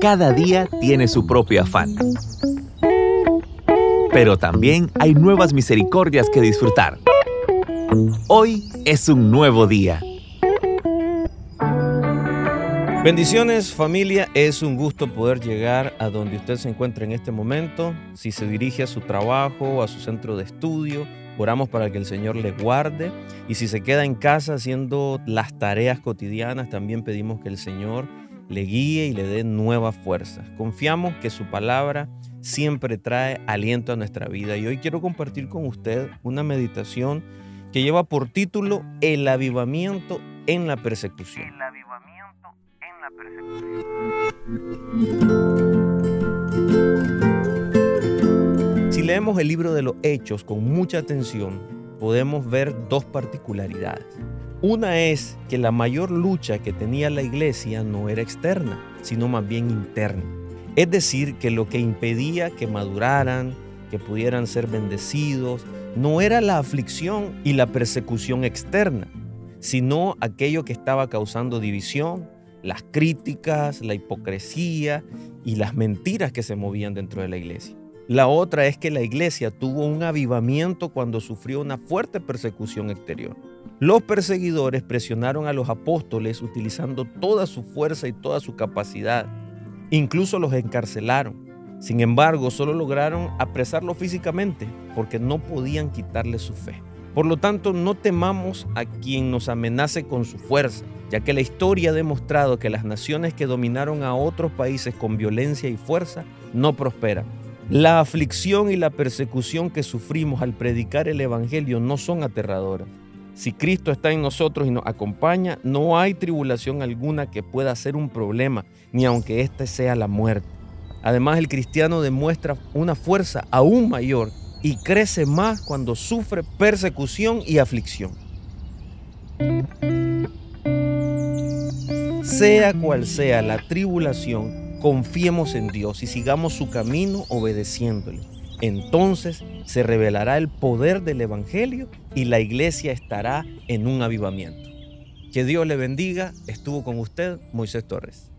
Cada día tiene su propio afán. Pero también hay nuevas misericordias que disfrutar. Hoy es un nuevo día. Bendiciones familia, es un gusto poder llegar a donde usted se encuentra en este momento. Si se dirige a su trabajo a su centro de estudio, oramos para que el Señor le guarde. Y si se queda en casa haciendo las tareas cotidianas, también pedimos que el Señor le guíe y le dé nuevas fuerzas. Confiamos que su palabra siempre trae aliento a nuestra vida. Y hoy quiero compartir con usted una meditación que lleva por título El avivamiento en la persecución. El avivamiento en la persecución. Leemos el libro de los Hechos con mucha atención, podemos ver dos particularidades. Una es que la mayor lucha que tenía la iglesia no era externa, sino más bien interna. Es decir, que lo que impedía que maduraran, que pudieran ser bendecidos, no era la aflicción y la persecución externa, sino aquello que estaba causando división, las críticas, la hipocresía y las mentiras que se movían dentro de la iglesia. La otra es que la iglesia tuvo un avivamiento cuando sufrió una fuerte persecución exterior. Los perseguidores presionaron a los apóstoles utilizando toda su fuerza y toda su capacidad. Incluso los encarcelaron. Sin embargo, solo lograron apresarlo físicamente porque no podían quitarle su fe. Por lo tanto, no temamos a quien nos amenace con su fuerza, ya que la historia ha demostrado que las naciones que dominaron a otros países con violencia y fuerza no prosperan. La aflicción y la persecución que sufrimos al predicar el Evangelio no son aterradoras. Si Cristo está en nosotros y nos acompaña, no hay tribulación alguna que pueda ser un problema, ni aunque éste sea la muerte. Además, el cristiano demuestra una fuerza aún mayor y crece más cuando sufre persecución y aflicción. Sea cual sea la tribulación, confiemos en Dios y sigamos su camino obedeciéndole. Entonces se revelará el poder del Evangelio y la iglesia estará en un avivamiento. Que Dios le bendiga. Estuvo con usted Moisés Torres.